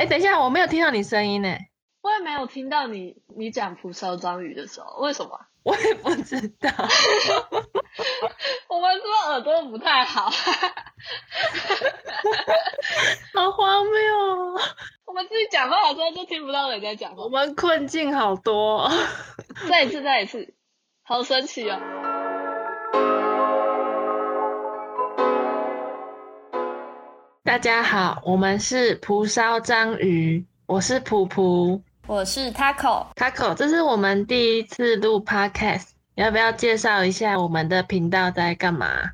哎，等一下，我没有听到你声音呢。我也没有听到你你讲蒲烧章鱼的时候，为什么？我也不知道。我们是不是耳朵不太好？好荒谬！我们自己讲话的时候就听不到人家讲话。我们困境好多。再一次，再一次，好神奇哦！大家好，我们是蒲烧章鱼，我是普普。我是 Taco，Taco，这是我们第一次录 Podcast，要不要介绍一下我们的频道在干嘛？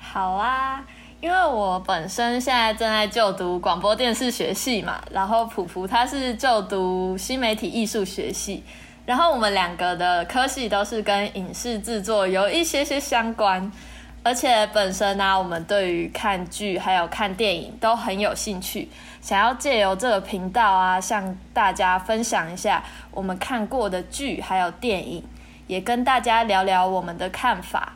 好啊，因为我本身现在正在就读广播电视学系嘛，然后普普他是就读新媒体艺术学系，然后我们两个的科系都是跟影视制作有一些些相关，而且本身呢，我们对于看剧还有看电影都很有兴趣。想要借由这个频道啊，向大家分享一下我们看过的剧还有电影，也跟大家聊聊我们的看法。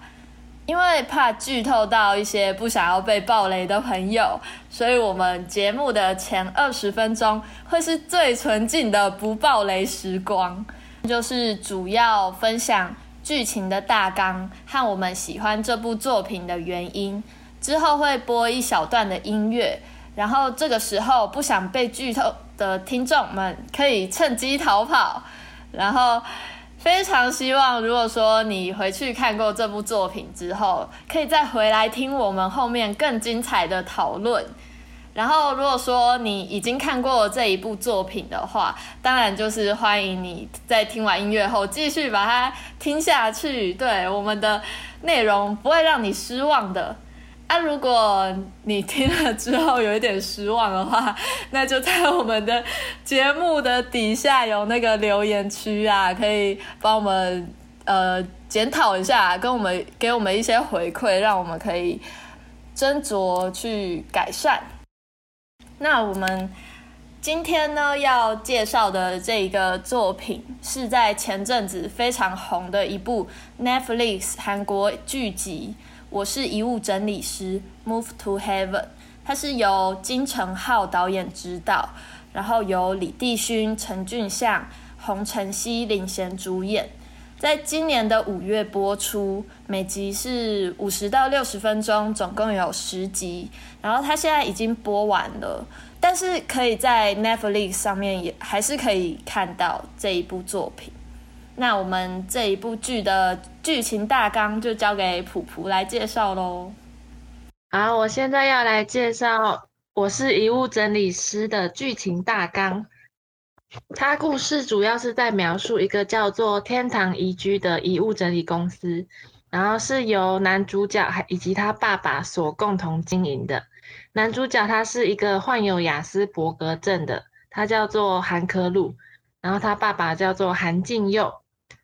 因为怕剧透到一些不想要被暴雷的朋友，所以我们节目的前二十分钟会是最纯净的不暴雷时光，就是主要分享剧情的大纲和我们喜欢这部作品的原因。之后会播一小段的音乐。然后这个时候不想被剧透的听众们可以趁机逃跑。然后非常希望，如果说你回去看过这部作品之后，可以再回来听我们后面更精彩的讨论。然后如果说你已经看过这一部作品的话，当然就是欢迎你在听完音乐后继续把它听下去。对我们的内容不会让你失望的。啊，如果你听了之后有一点失望的话，那就在我们的节目的底下有那个留言区啊，可以帮我们呃检讨一下，跟我们给我们一些回馈，让我们可以斟酌去改善。那我们今天呢要介绍的这个作品，是在前阵子非常红的一部 Netflix 韩国剧集。我是遗物整理师，Move to Heaven。它是由金成浩导演执导，然后由李帝勋、陈俊相、洪承熙领衔主演。在今年的五月播出，每集是五十到六十分钟，总共有十集。然后它现在已经播完了，但是可以在 Netflix 上面也还是可以看到这一部作品。那我们这一部剧的剧情大纲就交给普普来介绍喽。好，我现在要来介绍我是遗物整理师的剧情大纲。它故事主要是在描述一个叫做天堂宜居的遗物整理公司，然后是由男主角还以及他爸爸所共同经营的。男主角他是一个患有雅斯伯格症的，他叫做韩科路，然后他爸爸叫做韩敬佑。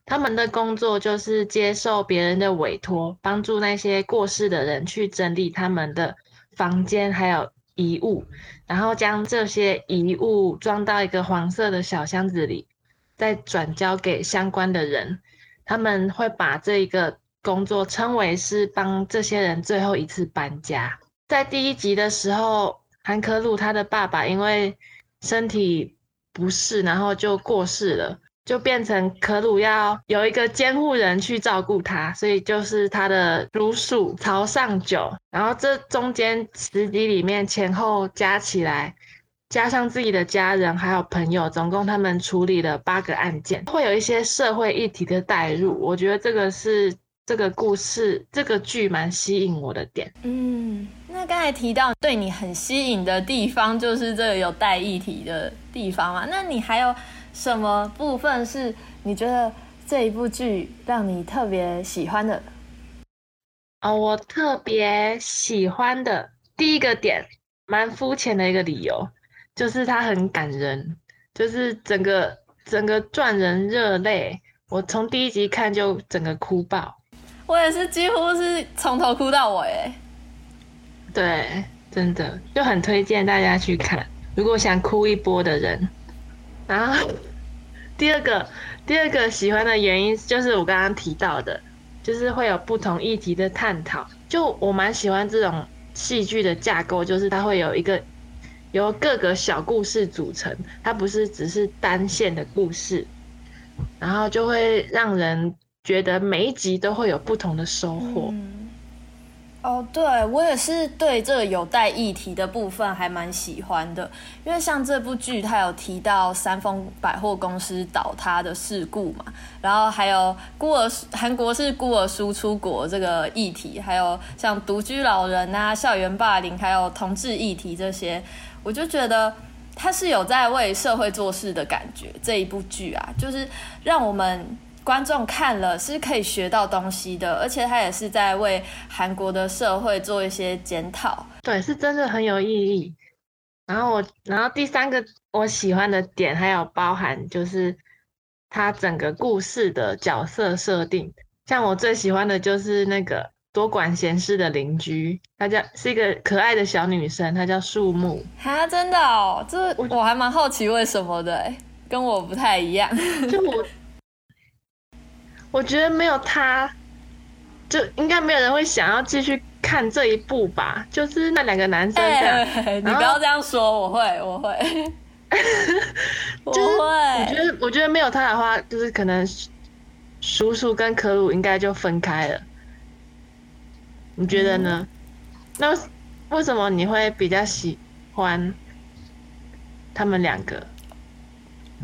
他们的工作就是接受别人的委托，帮助那些过世的人去整理他们的房间还有遗物，然后将这些遗物装到一个黄色的小箱子里，再转交给相关的人。他们会把这一个工作称为是帮这些人最后一次搬家。在第一集的时候，韩科路他的爸爸因为身体不适，然后就过世了。就变成可鲁要有一个监护人去照顾他，所以就是他的叔叔朝上九。然后这中间十集里面前后加起来，加上自己的家人还有朋友，总共他们处理了八个案件，会有一些社会议题的带入。我觉得这个是这个故事这个剧蛮吸引我的点。嗯，那刚才提到对你很吸引的地方，就是这个有带议题的地方嘛？那你还有？什么部分是你觉得这一部剧让你特别喜欢的？哦，我特别喜欢的第一个点，蛮肤浅的一个理由，就是它很感人，就是整个整个赚人热泪。我从第一集看就整个哭爆，我也是几乎是从头哭到尾。对，真的就很推荐大家去看，如果想哭一波的人。然后第二个第二个喜欢的原因就是我刚刚提到的，就是会有不同议题的探讨。就我蛮喜欢这种戏剧的架构，就是它会有一个由各个小故事组成，它不是只是单线的故事，然后就会让人觉得每一集都会有不同的收获。哦，对我也是对这个有待议题的部分还蛮喜欢的，因为像这部剧，它有提到三丰百货公司倒塌的事故嘛，然后还有孤儿韩国是孤儿输出国这个议题，还有像独居老人啊、校园霸凌，还有同志议题这些，我就觉得它是有在为社会做事的感觉。这一部剧啊，就是让我们。观众看了是可以学到东西的，而且他也是在为韩国的社会做一些检讨。对，是真的很有意义。然后我，然后第三个我喜欢的点还有包含就是他整个故事的角色设定，像我最喜欢的就是那个多管闲事的邻居，她叫是一个可爱的小女生，她叫树木。哈，真的哦，这我还蛮好奇为什么的，跟我不太一样。就我。我觉得没有他，就应该没有人会想要继续看这一部吧。就是那两个男生这样，你不要这样说，我会，我会，我会。我觉得，我觉得没有他的话，就是可能叔叔跟可鲁应该就分开了。你觉得呢？那为什么你会比较喜欢他们两个？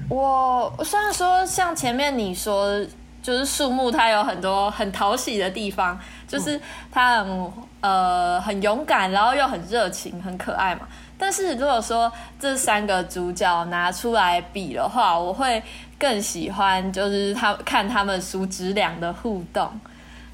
我虽然说像前面你说。就是树木，它有很多很讨喜的地方，就是它很呃很勇敢，然后又很热情，很可爱嘛。但是如果说这三个主角拿出来比的话，我会更喜欢就是他看他们叔侄俩的互动。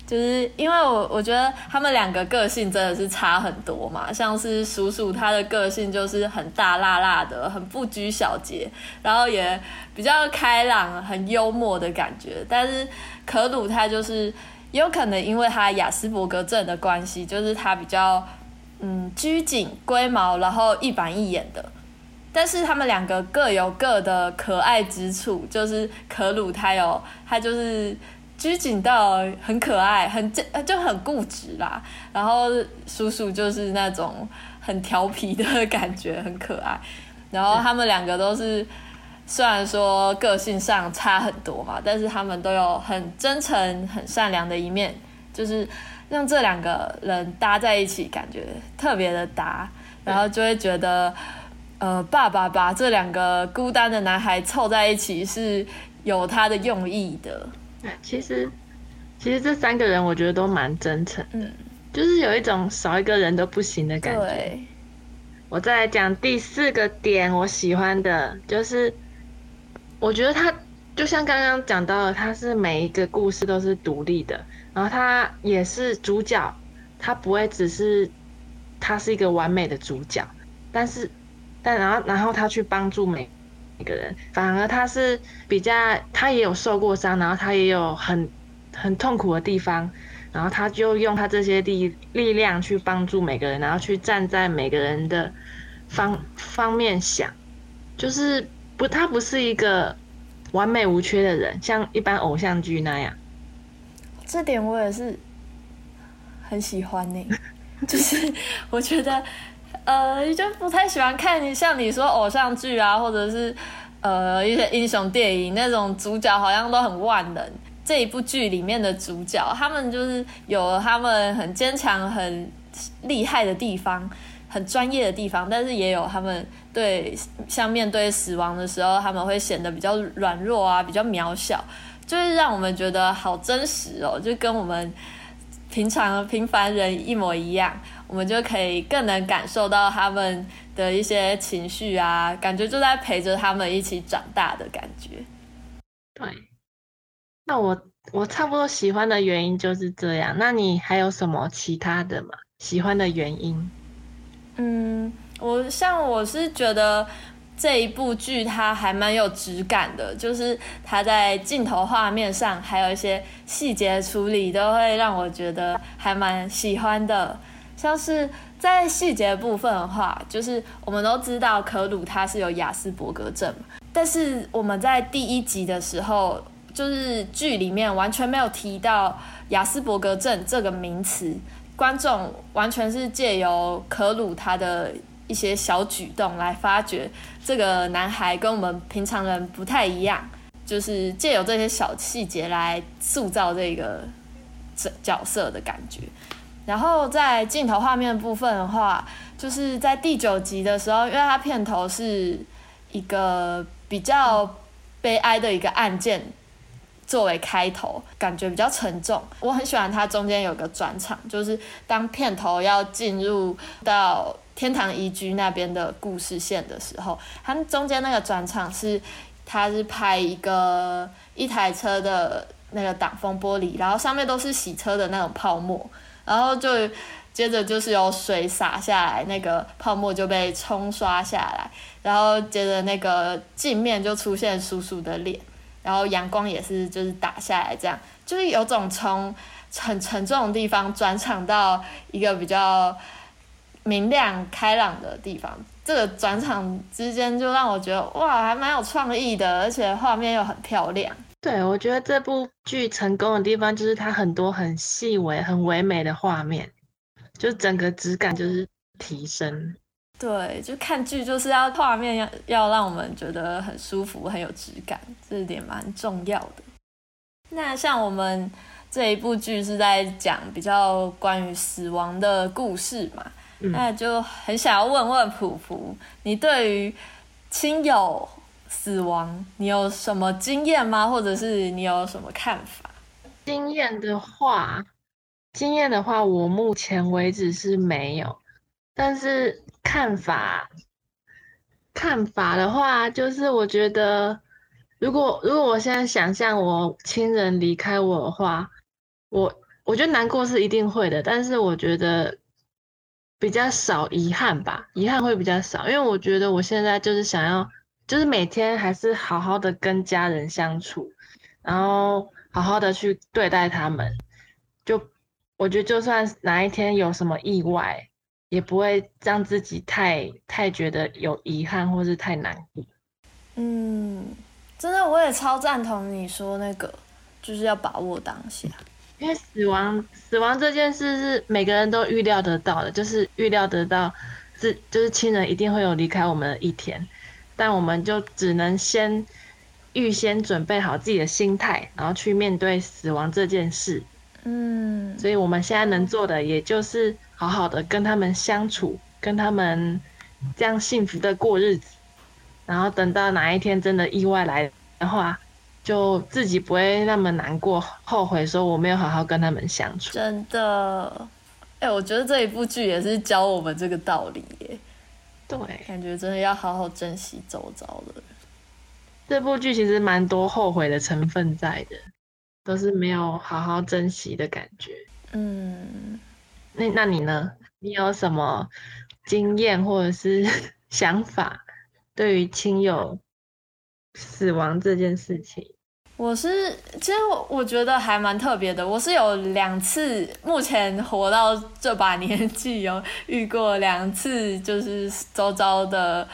就是因为我我觉得他们两个个性真的是差很多嘛，像是叔叔他的个性就是很大辣辣的，很不拘小节，然后也比较开朗，很幽默的感觉。但是可鲁他就是有可能因为他雅斯伯格症的关系，就是他比较嗯拘谨、龟毛，然后一板一眼的。但是他们两个各有各的可爱之处，就是可鲁他有他就是。拘谨到很可爱，很就就很固执啦。然后叔叔就是那种很调皮的感觉，很可爱。然后他们两个都是，虽然说个性上差很多嘛，但是他们都有很真诚、很善良的一面，就是让这两个人搭在一起，感觉特别的搭。然后就会觉得，呃，爸爸把这两个孤单的男孩凑在一起是有他的用意的。其实，其实这三个人我觉得都蛮真诚嗯，就是有一种少一个人都不行的感觉。我再来讲第四个点，我喜欢的就是，我觉得他就像刚刚讲到的，他是每一个故事都是独立的，然后他也是主角，他不会只是他是一个完美的主角，但是，但然后然后他去帮助每。一个人，反而他是比较，他也有受过伤，然后他也有很很痛苦的地方，然后他就用他这些力力量去帮助每个人，然后去站在每个人的方方面想，就是不，他不是一个完美无缺的人，像一般偶像剧那样。这点我也是很喜欢呢，就是我觉得。呃，就不太喜欢看像你说偶像剧啊，或者是呃一些英雄电影那种主角好像都很万能。这一部剧里面的主角，他们就是有他们很坚强、很厉害的地方，很专业的地方，但是也有他们对像面对死亡的时候，他们会显得比较软弱啊，比较渺小，就是让我们觉得好真实哦，就跟我们平常平凡人一模一样。我们就可以更能感受到他们的一些情绪啊，感觉就在陪着他们一起长大的感觉。对，那我我差不多喜欢的原因就是这样。那你还有什么其他的吗？喜欢的原因？嗯，我像我是觉得这一部剧它还蛮有质感的，就是它在镜头画面上还有一些细节处理，都会让我觉得还蛮喜欢的。像是在细节部分的话，就是我们都知道可鲁他是有雅斯伯格症，但是我们在第一集的时候，就是剧里面完全没有提到雅斯伯格症这个名词，观众完全是借由可鲁他的一些小举动来发掘这个男孩跟我们平常人不太一样，就是借由这些小细节来塑造这个角色的感觉。然后在镜头画面部分的话，就是在第九集的时候，因为它片头是一个比较悲哀的一个案件作为开头，感觉比较沉重。我很喜欢它中间有个转场，就是当片头要进入到天堂宜居那边的故事线的时候，它中间那个转场是，它是拍一个一台车的那个挡风玻璃，然后上面都是洗车的那种泡沫，然后就接着就是有水洒下来，那个泡沫就被冲刷下来，然后接着那个镜面就出现叔叔的脸，然后阳光也是就是打下来，这样就是有种从很沉重的地方转场到一个比较。明亮开朗的地方，这个转场之间就让我觉得哇，还蛮有创意的，而且画面又很漂亮。对，我觉得这部剧成功的地方就是它很多很细微、很唯美的画面，就整个质感就是提升。对，就看剧就是要画面要要让我们觉得很舒服、很有质感，这点蛮重要的。那像我们这一部剧是在讲比较关于死亡的故事嘛？那就很想要问问普普，你对于亲友死亡，你有什么经验吗？或者是你有什么看法？经验的话，经验的话，我目前为止是没有。但是看法，看法的话，就是我觉得，如果如果我现在想象我亲人离开我的话，我我觉得难过是一定会的，但是我觉得。比较少遗憾吧，遗憾会比较少，因为我觉得我现在就是想要，就是每天还是好好的跟家人相处，然后好好的去对待他们。就我觉得，就算哪一天有什么意外，也不会让自己太太觉得有遗憾或是太难过。嗯，真的，我也超赞同你说那个，就是要把握当下。因为死亡，死亡这件事是每个人都预料得到的，就是预料得到，是就是亲人一定会有离开我们的一天，但我们就只能先预先准备好自己的心态，然后去面对死亡这件事。嗯，所以我们现在能做的，也就是好好的跟他们相处，跟他们这样幸福的过日子，然后等到哪一天真的意外来的话。就自己不会那么难过、后悔，说我没有好好跟他们相处。真的，哎，我觉得这一部剧也是教我们这个道理耶。对，感觉真的要好好珍惜周遭的。这部剧其实蛮多后悔的成分在的，都是没有好好珍惜的感觉。嗯，那那你呢？你有什么经验或者是 想法，对于亲友死亡这件事情？我是，其实我我觉得还蛮特别的。我是有两次，目前活到这把年纪，有遇过两次，就是周遭的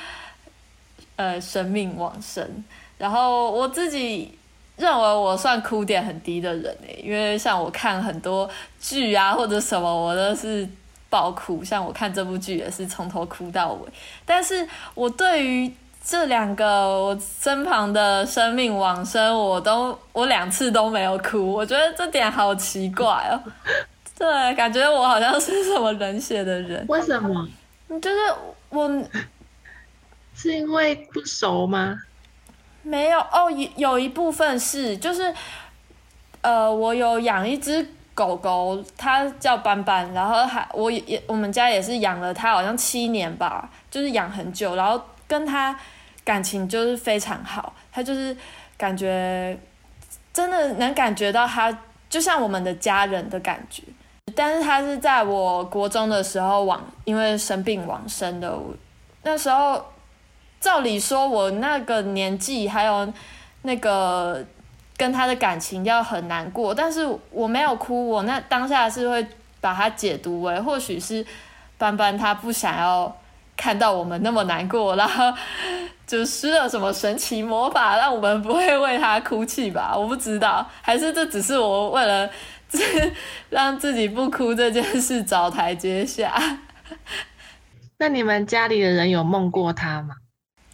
呃生命往生。然后我自己认为我算哭点很低的人诶，因为像我看很多剧啊或者什么，我都是爆哭。像我看这部剧也是从头哭到尾。但是我对于这两个我身旁的生命往生，我都我两次都没有哭，我觉得这点好奇怪哦。对，感觉我好像是什么冷血的人。为什么？就是我是因为不熟吗？没有哦，有有一部分是，就是呃，我有养一只狗狗，它叫斑斑，然后还我也我们家也是养了它，好像七年吧，就是养很久，然后跟他。感情就是非常好，他就是感觉真的能感觉到他就像我们的家人的感觉，但是他是在我国中的时候往因为生病往生的，那时候照理说我那个年纪还有那个跟他的感情要很难过，但是我没有哭，我那当下是会把它解读为或许是班班他不想要看到我们那么难过，然后。就施了什么神奇魔法，让我们不会为他哭泣吧？我不知道，还是这只是我为了 让自己不哭这件事找台阶下。那你们家里的人有梦过他吗？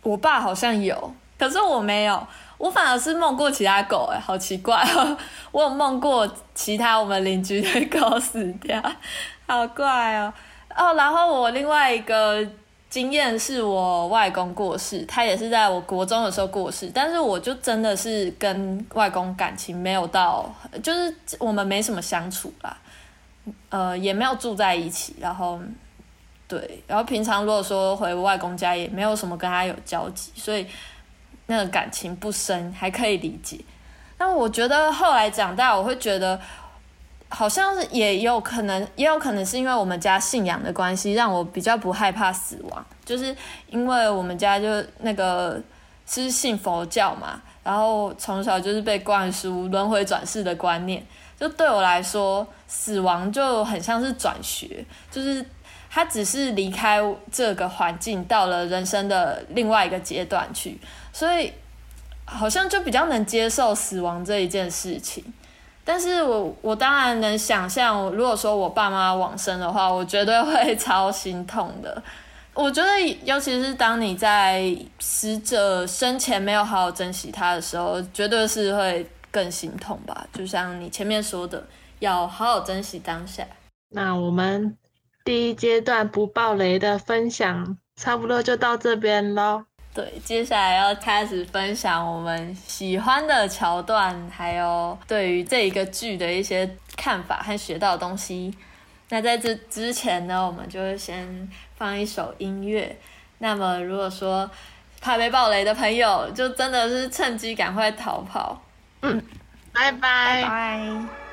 我爸好像有，可是我没有，我反而是梦过其他狗，哎，好奇怪哦！我有梦过其他我们邻居的狗死掉，好怪哦。哦，然后我另外一个经验是我外公过世，他也是在我国中的时候过世，但是我就真的是跟外公感情没有到，就是我们没什么相处啦，呃，也没有住在一起，然后。对，然后平常如果说回外公家也没有什么跟他有交集，所以那个感情不深，还可以理解。那我觉得后来长大，我会觉得好像是也有可能，也有可能是因为我们家信仰的关系，让我比较不害怕死亡。就是因为我们家就那个是信佛教嘛，然后从小就是被灌输轮回转世的观念，就对我来说，死亡就很像是转学，就是。他只是离开这个环境，到了人生的另外一个阶段去，所以好像就比较能接受死亡这一件事情。但是我我当然能想象，如果说我爸妈往生的话，我绝对会超心痛的。我觉得，尤其是当你在死者生前没有好好珍惜他的时候，绝对是会更心痛吧。就像你前面说的，要好好珍惜当下。那我们。第一阶段不爆雷的分享差不多就到这边喽。对，接下来要开始分享我们喜欢的桥段，还有对于这一个剧的一些看法和学到的东西。那在这之前呢，我们就先放一首音乐。那么，如果说怕被暴雷的朋友，就真的是趁机赶快逃跑。嗯，拜拜拜。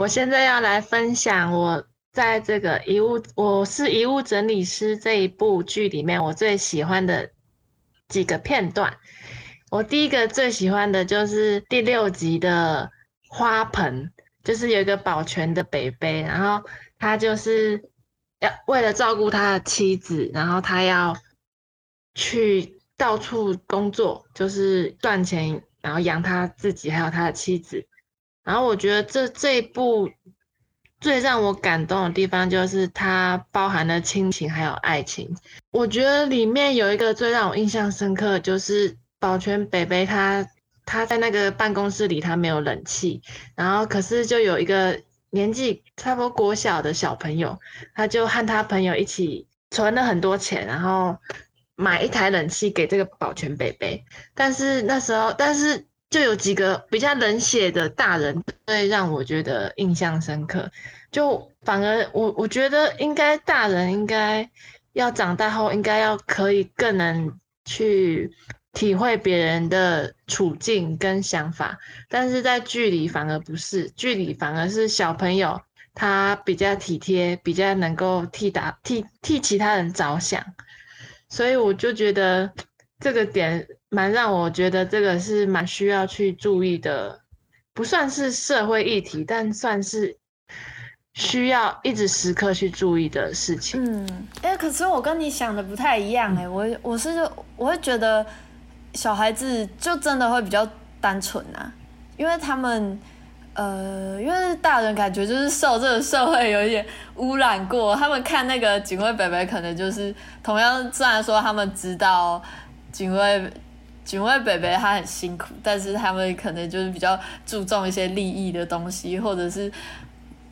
我现在要来分享我在这个遗物，我是遗物整理师这一部剧里面我最喜欢的几个片段。我第一个最喜欢的就是第六集的花盆，就是有一个保全的北北，然后他就是要为了照顾他的妻子，然后他要去到处工作，就是赚钱，然后养他自己还有他的妻子。然后我觉得这这一部最让我感动的地方，就是它包含了亲情还有爱情。我觉得里面有一个最让我印象深刻，就是保全北北他他在那个办公室里，他没有冷气，然后可是就有一个年纪差不多国小的小朋友，他就和他朋友一起存了很多钱，然后买一台冷气给这个保全北北。但是那时候，但是。就有几个比较冷血的大人，会让我觉得印象深刻。就反而我我觉得，应该大人应该要长大后，应该要可以更能去体会别人的处境跟想法。但是在剧里反而不是，剧里反而是小朋友他比较体贴，比较能够替打替替其他人着想。所以我就觉得这个点。蛮让我觉得这个是蛮需要去注意的，不算是社会议题，但算是需要一直时刻去注意的事情。嗯，哎，可是我跟你想的不太一样哎，我我是我会觉得小孩子就真的会比较单纯啊，因为他们呃，因为大人感觉就是受这个社会有一点污染过，他们看那个警卫北北可能就是同样，虽然说他们知道警卫。警卫北北他很辛苦，但是他们可能就是比较注重一些利益的东西，或者是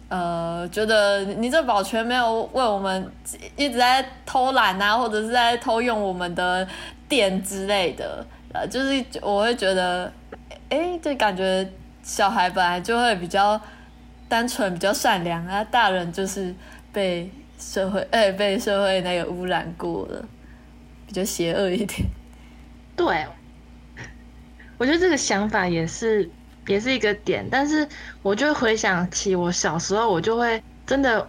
呃觉得你这保全没有为我们一直在偷懒啊，或者是在偷用我们的电之类的，呃，就是我会觉得，哎，就感觉小孩本来就会比较单纯、比较善良啊，大人就是被社会哎 被社会那个污染过了，比较邪恶一点，对。我觉得这个想法也是，也是一个点，但是我就回想起我小时候，我就会真的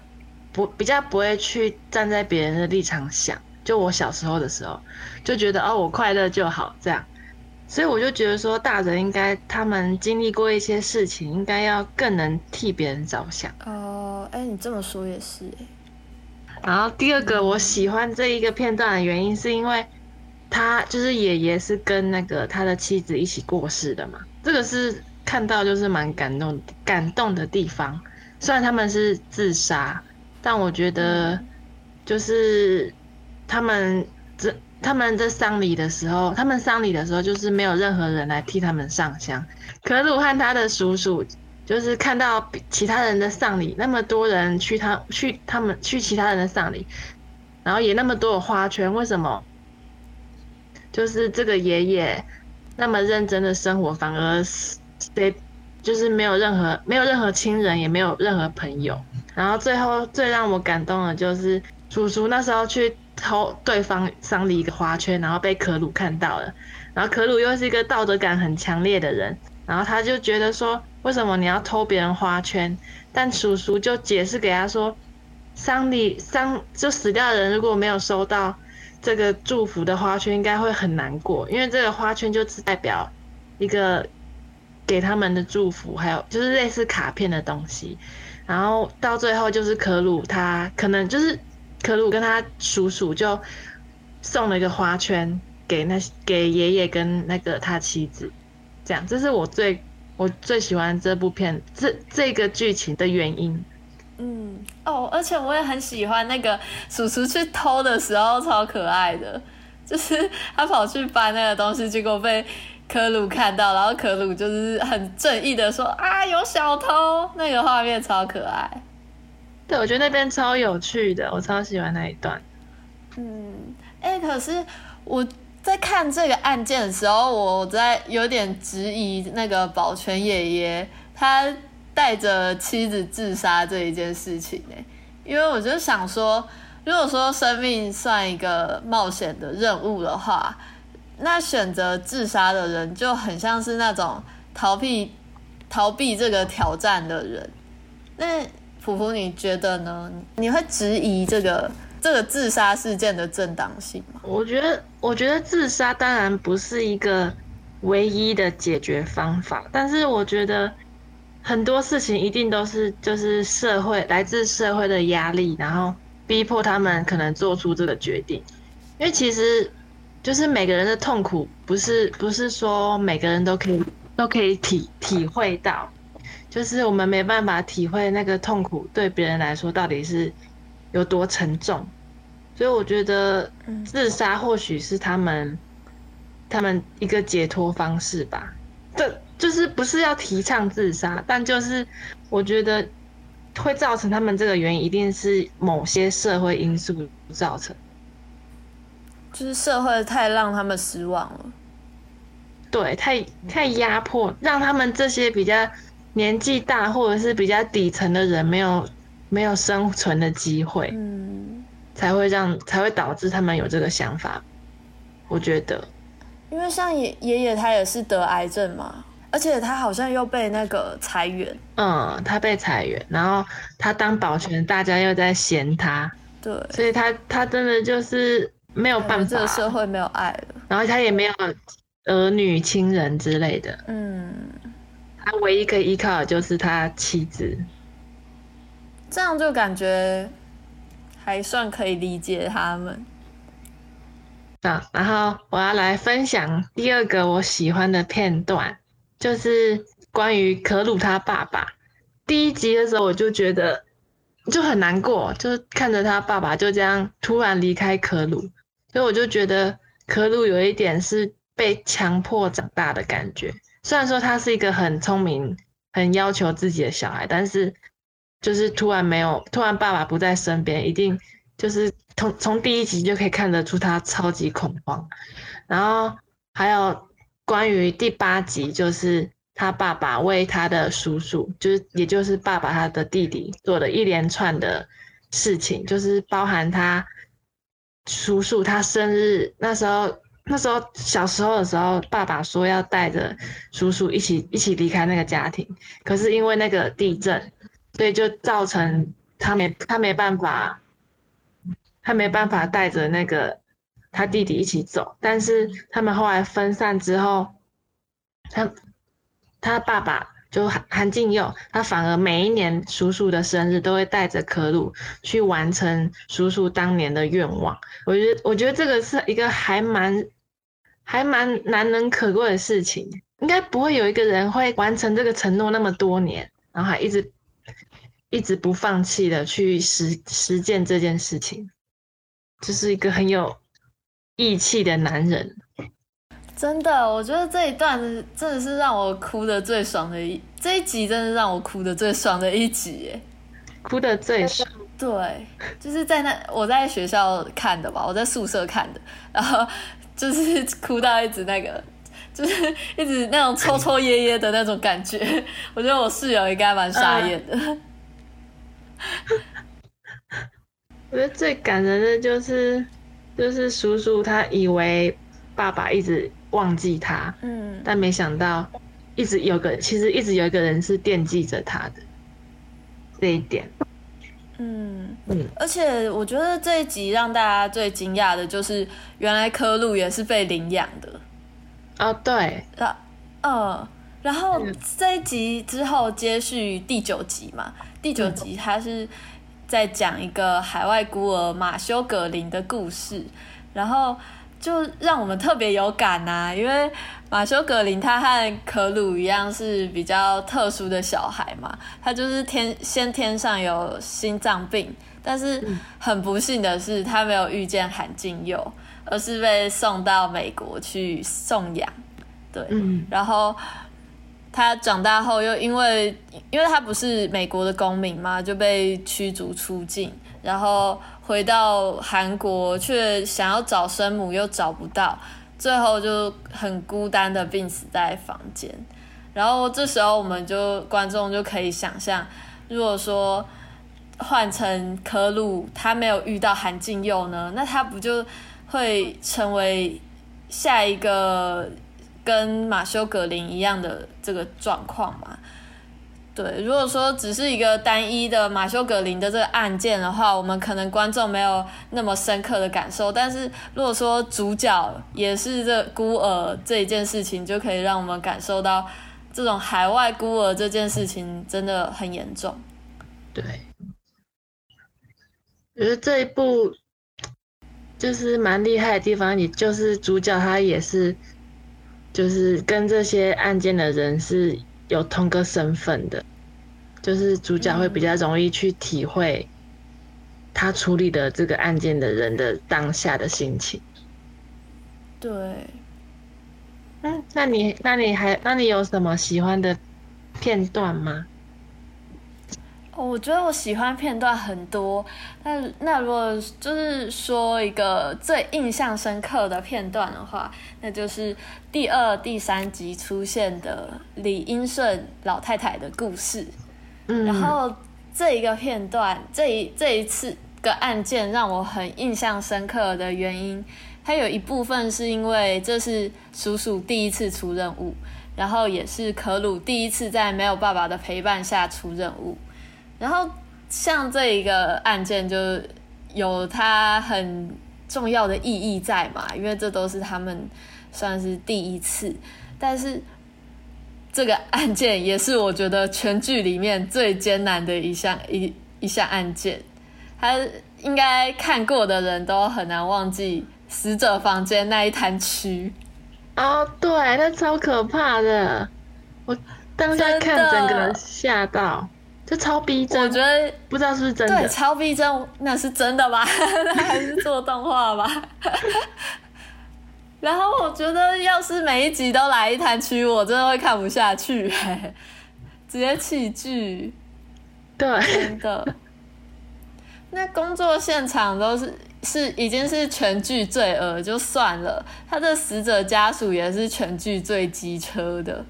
不比较不会去站在别人的立场想，就我小时候的时候，就觉得哦，我快乐就好这样，所以我就觉得说，大人应该他们经历过一些事情，应该要更能替别人着想。哦，哎，你这么说也是哎。然后第二个我喜欢这一个片段的原因，是因为他就是爷爷是跟那个他的妻子一起过世的嘛，这个是看到就是蛮感动感动的地方。虽然他们是自杀，但我觉得就是他们这他们在丧礼的时候，他们丧礼的时候就是没有任何人来替他们上香。可鲁和他的叔叔。就是看到其他人的丧礼，那么多人去他去他们去其他人的丧礼，然后也那么多的花圈，为什么？就是这个爷爷那么认真的生活，反而谁就是没有任何没有任何亲人，也没有任何朋友。然后最后最让我感动的就是叔叔那时候去偷对方丧礼一个花圈，然后被可鲁看到了，然后可鲁又是一个道德感很强烈的人，然后他就觉得说。为什么你要偷别人花圈？但叔叔就解释给他说，丧礼丧就死掉的人如果没有收到这个祝福的花圈，应该会很难过，因为这个花圈就是代表一个给他们的祝福，还有就是类似卡片的东西。然后到最后就是可鲁他可能就是可鲁跟他叔叔就送了一个花圈给那给爷爷跟那个他妻子，这样这是我最。我最喜欢这部片这这个剧情的原因，嗯哦，而且我也很喜欢那个叔叔去偷的时候超可爱的，就是他跑去搬那个东西，结果被可鲁看到，然后可鲁就是很正义的说啊有小偷，那个画面超可爱。对，我觉得那边超有趣的，我超喜欢那一段。嗯，哎，可是我。在看这个案件的时候，我在有点质疑那个保全爷爷他带着妻子自杀这一件事情呢，因为我就想说，如果说生命算一个冒险的任务的话，那选择自杀的人就很像是那种逃避逃避这个挑战的人。那普普，你觉得呢？你会质疑这个？这个自杀事件的正当性吗？我觉得，我觉得自杀当然不是一个唯一的解决方法，但是我觉得很多事情一定都是就是社会来自社会的压力，然后逼迫他们可能做出这个决定。因为其实就是每个人的痛苦，不是不是说每个人都可以都可以体体会到，就是我们没办法体会那个痛苦对别人来说到底是。有多沉重，所以我觉得自杀或许是他们他们一个解脱方式吧。这就是不是要提倡自杀，但就是我觉得会造成他们这个原因，一定是某些社会因素造成，就是社会太让他们失望了，对，太太压迫，让他们这些比较年纪大或者是比较底层的人没有。没有生存的机会，嗯，才会让才会导致他们有这个想法。我觉得，因为像爷爷爷他也是得癌症嘛，而且他好像又被那个裁员，嗯，他被裁员，然后他当保全，大家又在嫌他，对，所以他他真的就是没有办法，这个社会没有爱了，然后他也没有儿女亲人之类的，嗯，他唯一可以依靠的就是他妻子。这样就感觉还算可以理解他们。啊，然后我要来分享第二个我喜欢的片段，就是关于可鲁他爸爸。第一集的时候我就觉得就很难过，就是看着他爸爸就这样突然离开可鲁，所以我就觉得可鲁有一点是被强迫长大的感觉。虽然说他是一个很聪明、很要求自己的小孩，但是。就是突然没有，突然爸爸不在身边，一定就是从从第一集就可以看得出他超级恐慌。然后还有关于第八集，就是他爸爸为他的叔叔，就是也就是爸爸他的弟弟做了一连串的事情，就是包含他叔叔他生日那时候，那时候小时候的时候，爸爸说要带着叔叔一起一起离开那个家庭，可是因为那个地震。所以就造成他没他没办法，他没办法带着那个他弟弟一起走。但是他们后来分散之后，他他爸爸就韩韩静佑，他反而每一年叔叔的生日都会带着可鲁去完成叔叔当年的愿望。我觉得，我觉得这个是一个还蛮还蛮难能可贵的事情。应该不会有一个人会完成这个承诺那么多年，然后还一直一直不放弃的去实实践这件事情，这是一个很有义气的男人。真的，我觉得这一段真的是让我哭的最爽的一这一集，真的让我哭的最爽的一集，耶，哭的最爽。对，就是在那我在学校看的吧，我在宿舍看的，然后就是哭到一直那个。就是一直那种抽抽噎噎的那种感觉，我觉得我室友应该蛮傻眼的。我觉得最感人的就是，就是叔叔他以为爸爸一直忘记他，嗯，但没想到一直有个，其实一直有一个人是惦记着他的这一点。嗯嗯，而且我觉得这一集让大家最惊讶的就是，原来科路也是被领养的。哦，对，然，呃，然后这一集之后接续第九集嘛，第九集他是在讲一个海外孤儿马修格林的故事，然后就让我们特别有感呐，因为马修格林他和可鲁一样是比较特殊的小孩嘛，他就是天先天上有心脏病，但是很不幸的是他没有遇见韩静佑。而是被送到美国去送养，对，然后他长大后又因为，因为他不是美国的公民嘛，就被驱逐出境，然后回到韩国，却想要找生母又找不到，最后就很孤单的病死在房间。然后这时候我们就观众就可以想象，如果说换成科鲁，他没有遇到韩静佑呢，那他不就？会成为下一个跟马修格林一样的这个状况嘛？对，如果说只是一个单一的马修格林的这个案件的话，我们可能观众没有那么深刻的感受。但是如果说主角也是这孤儿这一件事情，就可以让我们感受到这种海外孤儿这件事情真的很严重。对，我觉得这一部。就是蛮厉害的地方，你就是主角，他也是，就是跟这些案件的人是有同个身份的，就是主角会比较容易去体会他处理的这个案件的人的当下的心情。对，嗯，那你那你还那你有什么喜欢的片段吗？我觉得我喜欢片段很多，那那如果就是说一个最印象深刻的片段的话，那就是第二、第三集出现的李英顺老太太的故事。嗯，然后这一个片段，这一这一次个案件让我很印象深刻的原因，它有一部分是因为这是叔叔第一次出任务，然后也是可鲁第一次在没有爸爸的陪伴下出任务。然后像这一个案件，就有它很重要的意义在嘛，因为这都是他们算是第一次。但是这个案件也是我觉得全剧里面最艰难的一项一一项案件，他应该看过的人都很难忘记死者房间那一滩蛆。哦，对，那超可怕的，我当下看整个人吓到。这超逼真，我觉得不知道是不是真的。对，超逼真，那是真的吧？还是做动画吧？然后我觉得，要是每一集都来一滩区，我真的会看不下去，直接弃剧。对，真的。那工作现场都是是已经是全剧最恶就算了，他的死者家属也是全剧最机车的。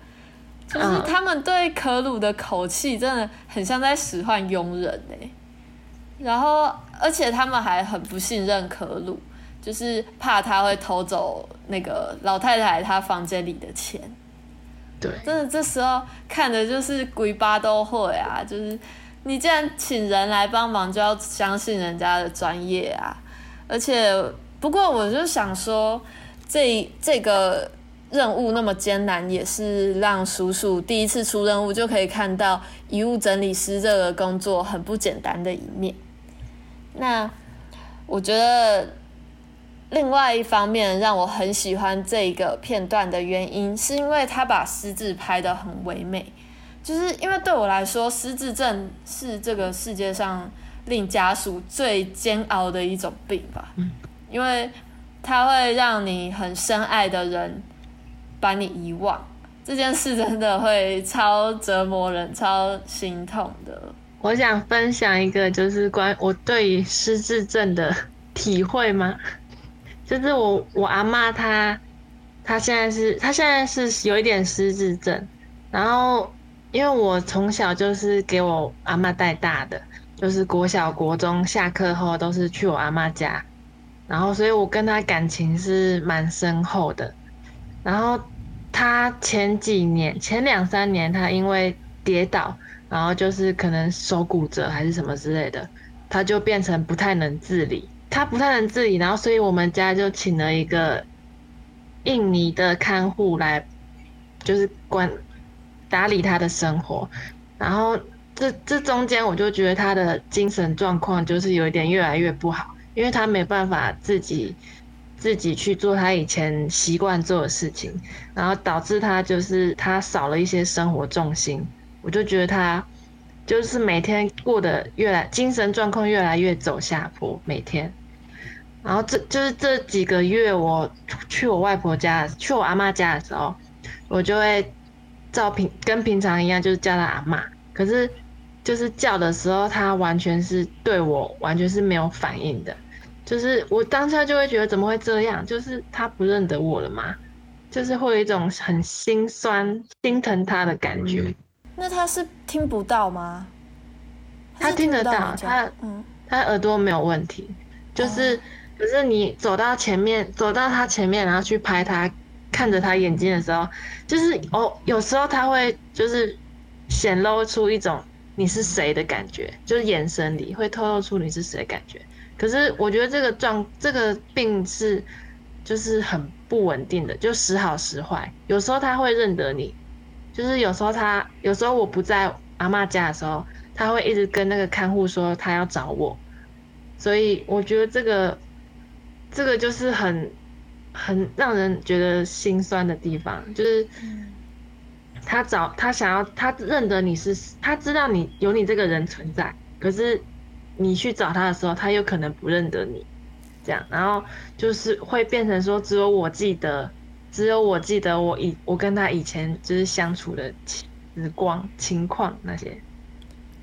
就是他们对可鲁的口气真的很像在使唤佣人哎，然后而且他们还很不信任可鲁，就是怕他会偷走那个老太太她房间里的钱。对，真的这时候看的就是鬼八都会啊，就是你既然请人来帮忙，就要相信人家的专业啊。而且不过我就想说，这这个。任务那么艰难，也是让叔叔第一次出任务就可以看到遗物整理师这个工作很不简单的一面。那我觉得另外一方面让我很喜欢这个片段的原因，是因为他把失智拍得很唯美。就是因为对我来说，失智症是这个世界上令家属最煎熬的一种病吧。嗯，因为它会让你很深爱的人把你遗忘，这件事真的会超折磨人、超心痛的。我想分享一个，就是关我对于失智症的 体会吗？就是我我阿妈她，她现在是她现在是有一点失智症，然后。因为我从小就是给我阿妈带大的，就是国小、国中下课后都是去我阿妈家，然后所以我跟她感情是蛮深厚的。然后他前几年、前两三年，他因为跌倒，然后就是可能手骨折还是什么之类的，他就变成不太能自理。他不太能自理，然后所以我们家就请了一个印尼的看护来，就是管。打理他的生活，然后这这中间我就觉得他的精神状况就是有一点越来越不好，因为他没办法自己自己去做他以前习惯做的事情，然后导致他就是他少了一些生活重心，我就觉得他就是每天过得越来精神状况越来越走下坡，每天，然后这就是这几个月我去我外婆家去我阿妈家的时候，我就会。照平跟平常一样，就是叫他阿妈。可是，就是叫的时候，他完全是对我完全是没有反应的。就是我当下就会觉得怎么会这样？就是他不认得我了吗？就是会有一种很心酸、心疼他的感觉。那他是听不到吗？他听得到，他嗯，他耳朵没有问题。就是，可是你走到前面，走到他前面，然后去拍他。看着他眼睛的时候，就是哦，有时候他会就是显露出一种你是谁的感觉，就是眼神里会透露出你是谁的感觉。可是我觉得这个状这个病是就是很不稳定的，就时好时坏。有时候他会认得你，就是有时候他有时候我不在阿妈家的时候，他会一直跟那个看护说他要找我。所以我觉得这个这个就是很。很让人觉得心酸的地方，就是他找他想要他认得你是他知道你有你这个人存在，可是你去找他的时候，他有可能不认得你，这样，然后就是会变成说只有我记得，只有我记得我以我跟他以前就是相处的时光情况那些，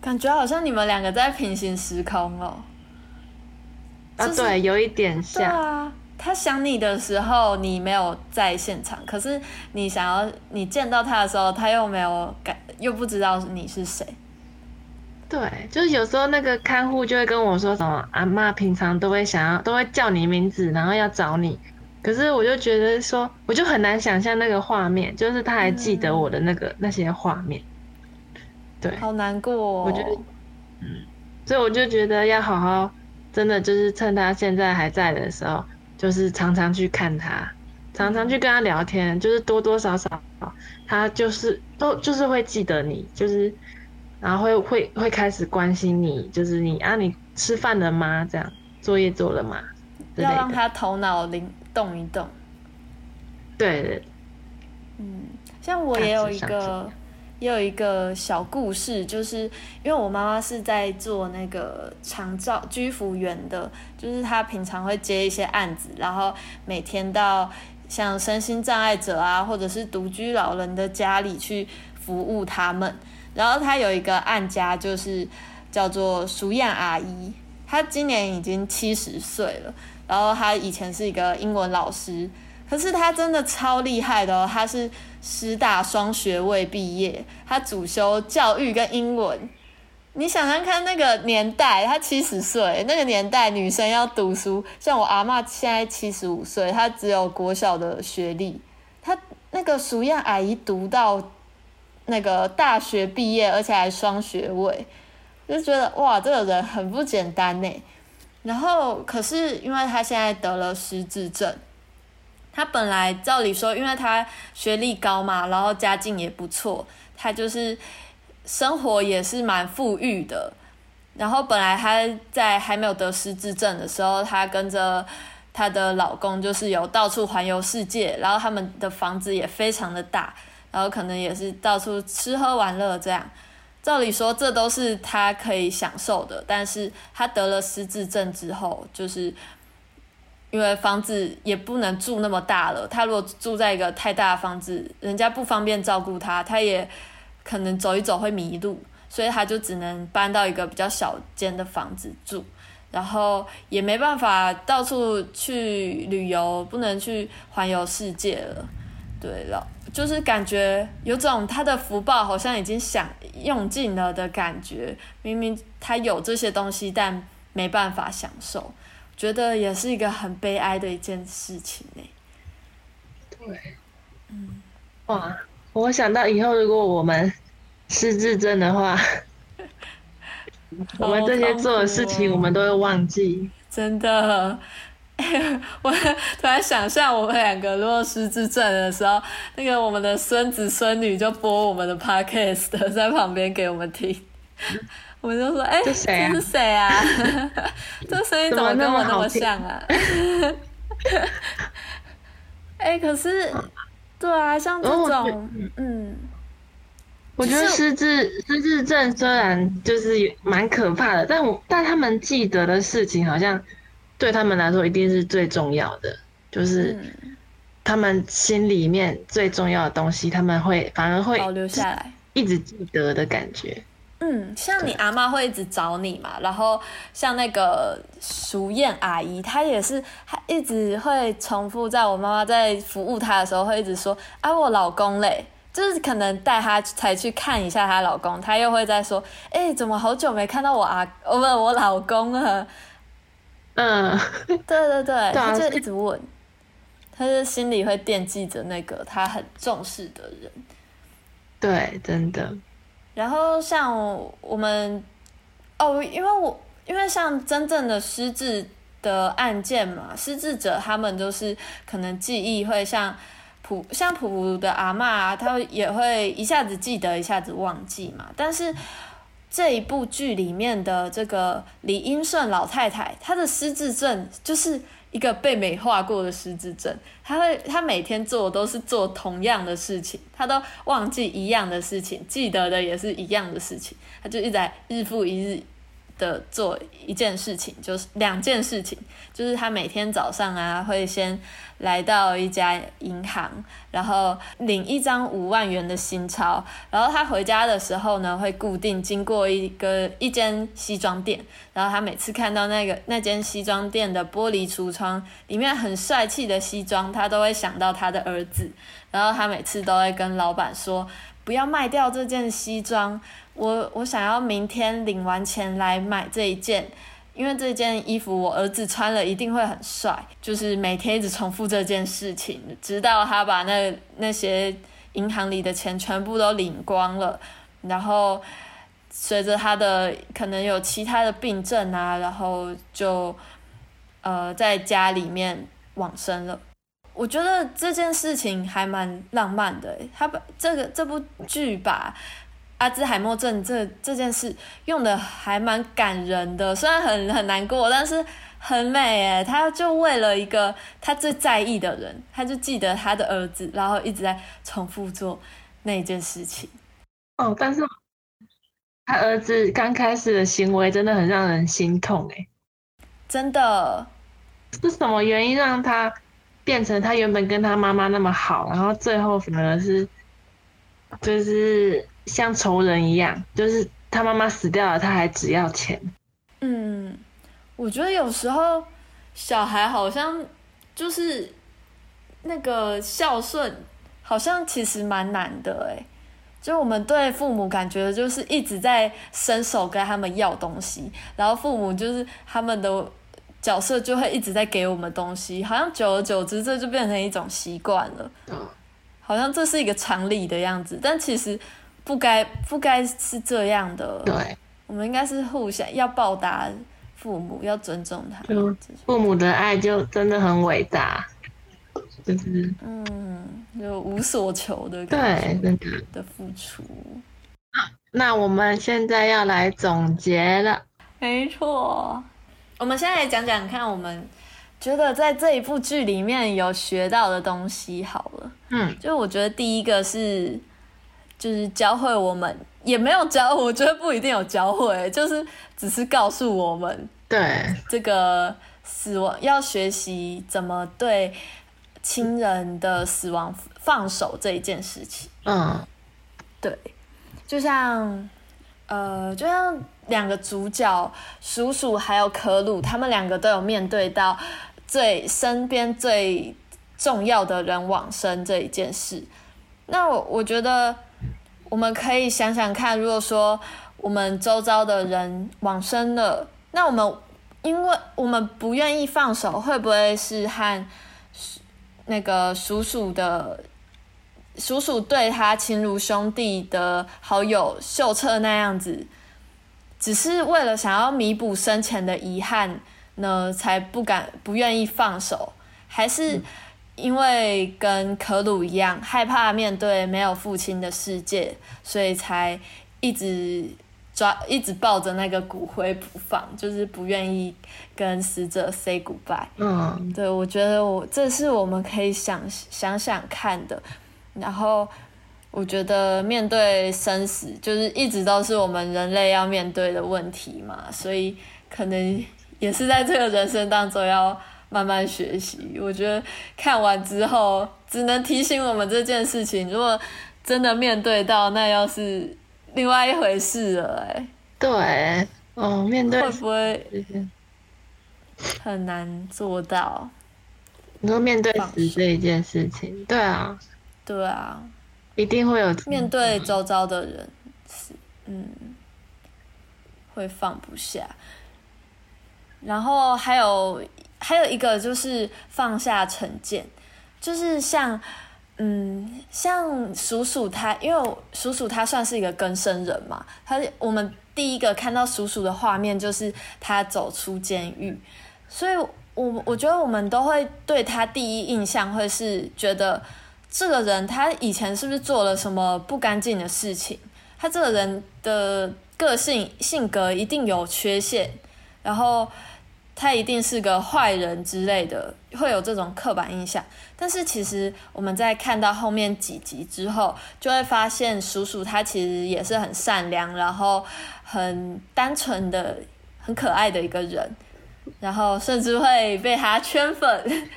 感觉好像你们两个在平行时空哦。啊，对，有一点像。他想你的时候，你没有在现场；可是你想要你见到他的时候，他又没有感，又不知道你是谁。对，就是有时候那个看护就会跟我说什么：“阿妈平常都会想要，都会叫你名字，然后要找你。”可是我就觉得说，我就很难想象那个画面，就是他还记得我的那个那些画面。对，好难过。哦我觉得，嗯，所以我就觉得要好好，真的就是趁他现在还在的时候。就是常常去看他，常常去跟他聊天，就是多多少少，他就是都就是会记得你，就是然后会会会开始关心你，就是你啊，你吃饭了吗？这样作业做了吗？要让他头脑灵动一动。对，嗯，像我也有一个。也有一个小故事，就是因为我妈妈是在做那个长照居服员的，就是她平常会接一些案子，然后每天到像身心障碍者啊，或者是独居老人的家里去服务他们。然后他有一个案家，就是叫做淑燕阿姨，她今年已经七十岁了，然后她以前是一个英文老师。可是她真的超厉害的哦，她是师大双学位毕业，她主修教育跟英文。你想想看，那个年代，她七十岁，那个年代女生要读书，像我阿妈现在七十五岁，她只有国小的学历，她那个熟燕阿姨读到那个大学毕业，而且还双学位，就觉得哇，这个人很不简单呢。然后，可是因为他现在得了失智症。他本来照理说，因为他学历高嘛，然后家境也不错，他就是生活也是蛮富裕的。然后本来他在还没有得失智症的时候，他跟着她的老公就是有到处环游世界，然后他们的房子也非常的大，然后可能也是到处吃喝玩乐这样。照理说这都是他可以享受的，但是他得了失智症之后，就是因为房子也不能住那么大了，他如果住在一个太大的房子，人家不方便照顾他，他也可能走一走会迷路。所以他就只能搬到一个比较小间的房子住，然后也没办法到处去旅游，不能去环游世界了。对了，就是感觉有种他的福报好像已经享用尽了的感觉。明明他有这些东西，但没办法享受，觉得也是一个很悲哀的一件事情呢。对，嗯，哇，我想到以后如果我们。失智症的话，我们这些做的事情，我们都会忘记。真的，我突然想象，我们两个如果失智症的时候，那个我们的孙子孙女就播我们的 podcast 在旁边给我们听，我们就说：“哎，这是谁啊？这 声音怎么跟我那么像啊？” 哎，可是，对啊，像这种，嗯。我觉得失智失智症虽然就是蛮可怕的，但我但他们记得的事情好像对他们来说一定是最重要的，就是他们心里面最重要的东西，他们会反而会保留下来，一直记得的感觉。嗯，像你阿妈会一直找你嘛，然后像那个淑燕阿姨，她也是，她一直会重复在我妈妈在服务她的时候，会一直说啊，我老公嘞。就是可能带她才去看一下她老公，她又会在说：“哎，怎么好久没看到我阿？哦不，我老公啊。”嗯，对对对，他就一直问，他就心里会惦记着那个他很重视的人。对，真的。然后像我们哦，因为我因为像真正的失智的案件嘛，失智者他们都是可能记忆会像。普像普普的阿妈，她也会一下子记得，一下子忘记嘛。但是这一部剧里面的这个李英顺老太太，她的失智症就是一个被美化过的失智症。她会，她每天做都是做同样的事情，她都忘记一样的事情，记得的也是一样的事情。她就一直在日复一日的做一件事情，就是两件事情，就是他每天早上啊会先。来到一家银行，然后领一张五万元的新钞。然后他回家的时候呢，会固定经过一个一间西装店。然后他每次看到那个那间西装店的玻璃橱窗里面很帅气的西装，他都会想到他的儿子。然后他每次都会跟老板说：“不要卖掉这件西装，我我想要明天领完钱来买这一件。”因为这件衣服我儿子穿了一定会很帅，就是每天一直重复这件事情，直到他把那那些银行里的钱全部都领光了，然后随着他的可能有其他的病症啊，然后就呃在家里面往生了。我觉得这件事情还蛮浪漫的，他把这个这部剧把。阿兹海默症这这件事用的还蛮感人的，虽然很很难过，但是很美诶。他就为了一个他最在意的人，他就记得他的儿子，然后一直在重复做那件事情。哦，但是他儿子刚开始的行为真的很让人心痛诶。真的，是什么原因让他变成他原本跟他妈妈那么好，然后最后反而是就是。像仇人一样，就是他妈妈死掉了，他还只要钱。嗯，我觉得有时候小孩好像就是那个孝顺，好像其实蛮难的哎。就我们对父母感觉就是一直在伸手跟他们要东西，然后父母就是他们的角色就会一直在给我们东西，好像久而久之这就变成一种习惯了。好像这是一个常理的样子，但其实。不该不该是这样的，对，我们应该是互相要报答父母，要尊重他。父母的爱就真的很伟大。就是嗯，就无所求的对感觉真的。的付出。那我们现在要来总结了。没错，我们现在来讲讲看，我们觉得在这一部剧里面有学到的东西好了。嗯，就我觉得第一个是，就是教会我们，也没有教，我觉得不一定有教会，就是只是告诉我们对，这个死亡要学习怎么对亲人的死亡放手这一件事情。嗯对，就像呃，就像两个主角鼠鼠还有可鲁，他们两个都有面对到最身边最重要的人往生这一件事。那我我觉得我们可以想想看，如果说我们周遭的人往生了，那我们因为我们不愿意放手，会不会是和那个鼠鼠的鼠鼠对他亲如兄弟的好友秀彻那样子，只是为了想要弥补生前的遗憾呢，才不敢不愿意放手，还是因为跟可鲁一样害怕面对没有父亲的世界，所以才一直抓一直抱着那个骨灰不放，就是不愿意跟死者 say goodbye。嗯对，我觉得我这是我们可以想想想看的。然后我觉得面对生死，就是一直都是我们人类要面对的问题嘛，所以可能也是在这个人生当中要慢慢学习。我觉得看完之后，只能提醒我们这件事情，如果真的面对到，那要是另外一回事了、哎，对，哦，面对会不会很难做到？你说面对放死这一件事情，对啊，对啊，一定会有面对周遭的人是嗯，会放不下。然后还有还有一个就是放下成见，就是像嗯像鼠鼠他，因为我鼠鼠他算是一个更生人嘛，他我们第一个看到鼠鼠的画面就是他走出监狱，所以我我觉得我们都会对他第一印象会是觉得这个人他以前是不是做了什么不干净的事情？他这个人的个性性格一定有缺陷，然后他一定是个坏人之类的，会有这种刻板印象。但是其实我们在看到后面几集之后，就会发现叔叔他其实也是很善良，然后很单纯的、很可爱的一个人，然后甚至会被他圈粉。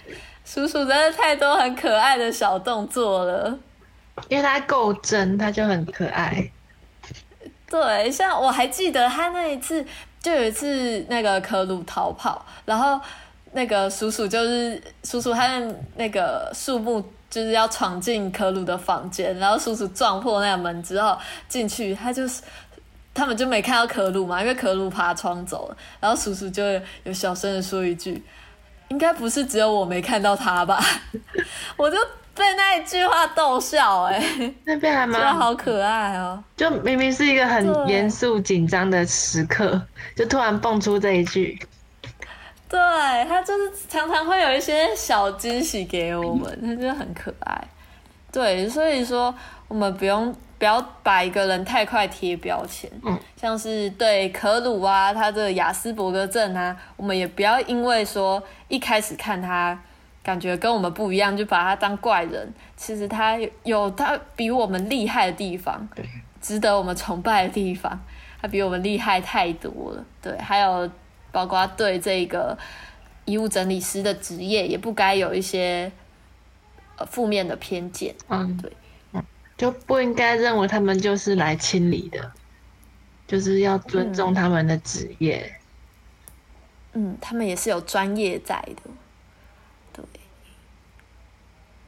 鼠鼠真的太多很可爱的小动作了。因为他够真，他就很可爱。对，像我还记得他那一次，就有一次那个可鲁逃跑，然后那个叔叔就是叔叔，他的那个树木就是要闯进可鲁的房间，然后叔叔撞破那个门之后进去，他就是他们就没看到可鲁嘛，因为可鲁爬窗走了，然后叔叔就有小声的说一句：“应该不是只有我没看到他吧？” 我就被那一句话逗笑、欸，哎，那边还 蛮好可爱哦、就明明是一个很对严肃紧张的时刻，就突然蹦出这一句，对他就是常常会有一些小惊喜给我们，他真的很可爱。对，所以说我们不用不要把一个人太快贴标签，嗯，像是对可鲁啊，他的雅斯伯格症啊，我们也不要因为说一开始看他感觉跟我们不一样，就把他当怪人。其实他有有他比我们厉害的地方，对，值得我们崇拜的地方，他比我们厉害太多了。对，还有包括对这个遗物整理师的职业，也不该有一些呃负面的偏见。嗯，对，嗯，就不应该认为他们就是来清理的，就是要尊重他们的职业。嗯，他们也是有专业在的。对，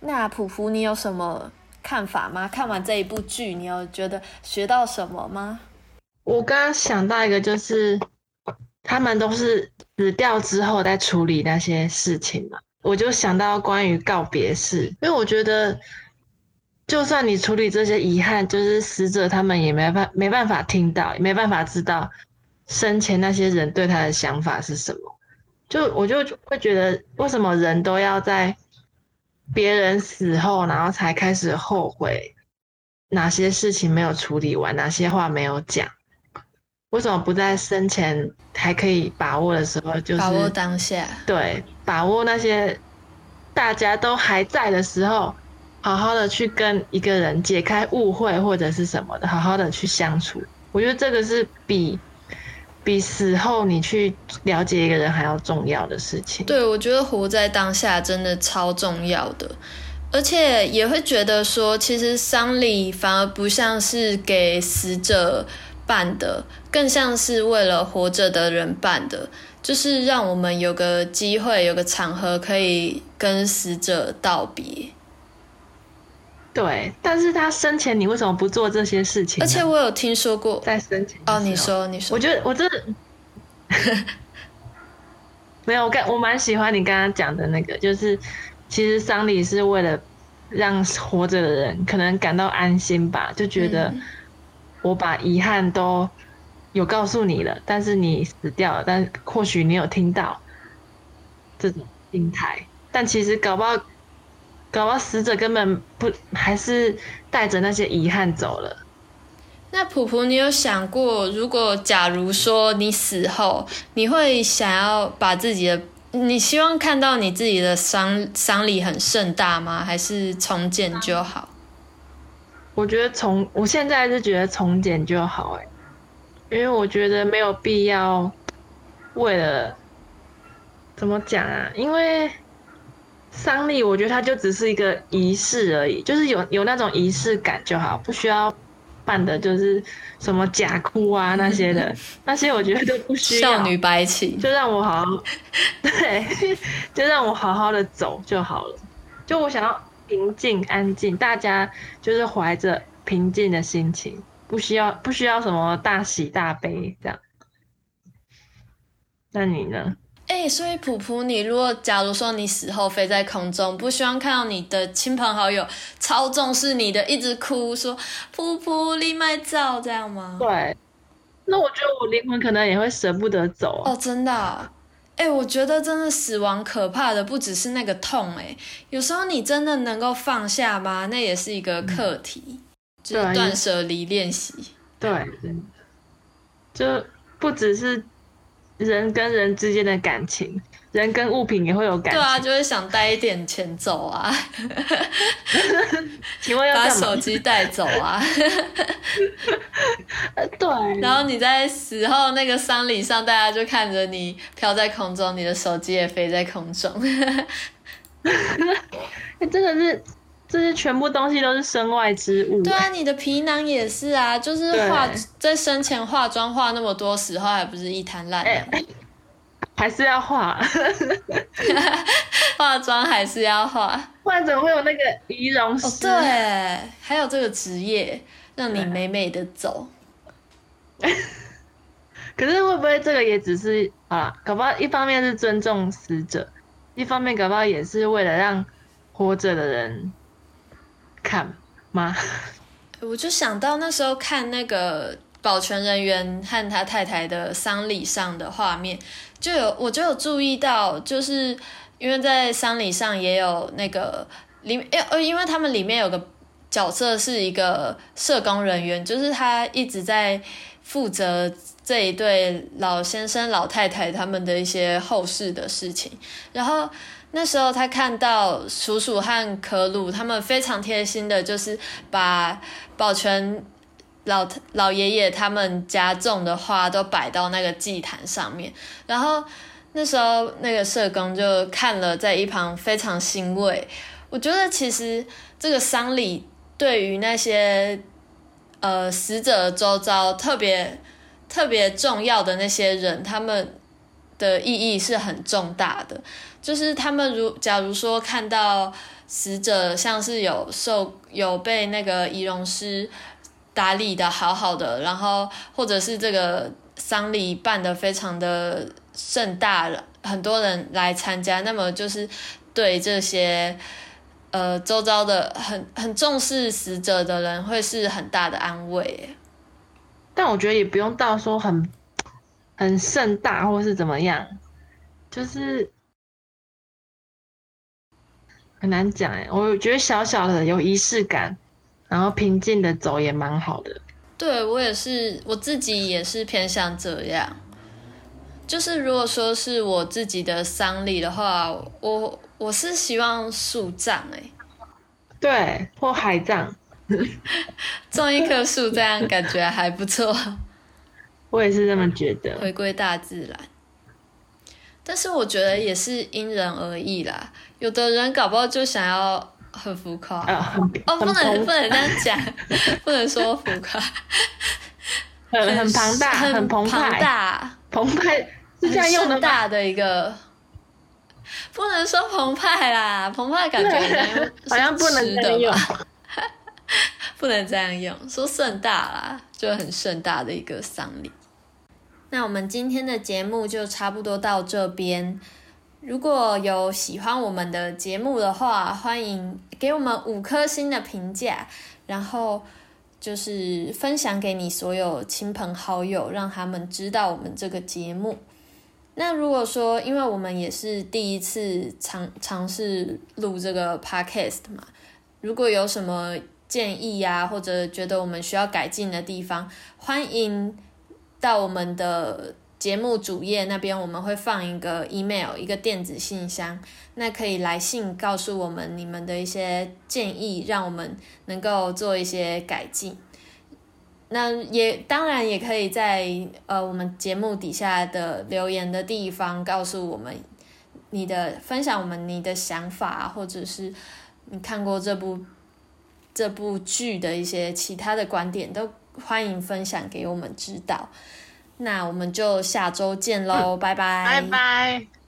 那普普，你有什么看法吗？看完这一部剧，你有觉得学到什么吗？我刚刚想到一个，就是他们都是死掉之后再处理那些事情嘛，我就想到关于告别式，因为我觉得，就算你处理这些遗憾，就是死者他们也没办没办法听到，也没办法知道生前那些人对他的想法是什么。就我就会觉得，为什么人都要在别人死后，然后才开始后悔哪些事情没有处理完，哪些话没有讲。为什么不在生前还可以把握的时候，就是把握当下？对，把握那些大家都还在的时候，好好的去跟一个人解开误会或者是什么的，好好的去相处。我觉得这个是比比死后你去了解一个人还要重要的事情。对，我觉得活在当下真的超重要的，而且也会觉得说，其实丧礼反而不像是给死者。办的更像是为了活着的人办的，就是让我们有个机会、有个场合可以跟死者道别。对，但是他生前你为什么不做这些事情？而且我有听说过，在生前哦，你说，你说，我觉得我真的 没有，我刚我蛮喜欢你刚刚讲的那个，就是其实丧礼是为了让活着的人可能感到安心吧，就觉得。我把遗憾都有告诉你了，但是你死掉了，但或许你有听到这种心态，但其实搞不好，搞到死者根本不还是带着那些遗憾走了。那普普，你有想过，如果假如说你死后，你会想要把自己的，你希望看到你自己的丧丧礼很盛大吗？还是重建就好？我觉得从我现在是觉得从简就好哎，因为我觉得没有必要为了怎么讲啊？因为丧礼我觉得它就只是一个仪式而已，就是有有那种仪式感就好，不需要办的就是什么假哭啊那些的，那些我觉得都不需要。少女白起，就让我好好 对，就让我好好的走就好了。就我想要。平静安静，大家就是怀着平静的心情，不需要不需要什么大喜大悲这样。那你呢？哎，所以普普，你如果假如说你死后飞在空中，不希望看到你的亲朋好友超重视你的，一直哭说普普你麦照这样吗？对。那我觉得我灵魂可能也会舍不得走哦，真的。哎，我觉得真的死亡可怕的不只是那个痛，哎，有时候你真的能够放下吗？那也是一个课题，就是断舍离练习。对，就不只是人跟人之间的感情。人跟物品也会有感情对啊，就会想带一点钱走啊。请问要把手机带走啊？对。然后你在死后那个丧礼上，大家就看着你飘在空中，你的手机也飞在空中。真的是，这些全部东西都是身外之物。对啊，你的皮囊也是啊，就是化在生前化妆化那么多，死后还不是一滩烂泥。还是要化，化妆还是要化，不然怎么会有那个仪容师？对，还有这个职业，让你美美的走。可是会不会这个也只是啊？搞不好一方面是尊重死者，一方面搞不好也是为了让活着的人看吗？我就想到那时候看那个保全人员和他太太的丧礼上的画面。就有我就有注意到，就是因为在丧礼上也有那个里，面呃，因为他们里面有个角色是一个社工人员，就是他一直在负责这一对老先生老太太他们的一些后事的事情。然后那时候他看到叔叔和可鲁他们非常贴心的，就是把保全。老老爷爷他们家种的花都摆到那个祭坛上面，然后那时候那个社工就看了，在一旁非常欣慰。我觉得其实这个丧礼对于那些呃死者周遭特别特别重要的那些人，他们的意义是很重大的。就是他们如假如说看到死者像是有受有被那个仪容师。打理的好好的，然后或者是这个丧礼办的非常的盛大了，很多人来参加，那么就是对这些呃周遭的很 很重视死者的人，会是很大的安慰。但我觉得也不用到说很很盛大，或是怎么样，就是很难讲哎，我觉得小小的有仪式感，然后平静的走也蛮好的。对我也是，我自己也是偏向这样。就是如果说是我自己的丧礼的话，我我是希望树葬哎，对，或海葬，种一棵树这样感觉还不错。我也是这么觉得，回归大自然。但是我觉得也是因人而异啦，有的人搞不好就想要很浮夸，哦，不能不能这样讲，不能说浮夸，很很庞大，很庞大，澎湃是这样用的大的一个，不能说澎湃啦，澎湃感觉 好像不能这样用，不能这样用，说盛大啦，就很盛大的一个丧礼。那我们今天的节目就差不多到这边。如果有喜欢我们的节目的话，欢迎给我们五颗星的评价，然后就是分享给你所有亲朋好友，让他们知道我们这个节目。那如果说，因为我们也是第一次尝尝试录这个 podcast 嘛，如果有什么建议呀，或者觉得我们需要改进的地方，欢迎。到我们的节目主页那边，我们会放一个 email，一个电子信箱，那可以来信告诉我们你们的一些建议，让我们能够做一些改进。那也当然也可以在呃我们节目底下的留言的地方告诉我们你的分享，我们你的想法，或者是你看过这部这部剧的一些其他的观点都。欢迎分享给我们知道，那我们就下周见喽，拜拜，拜拜。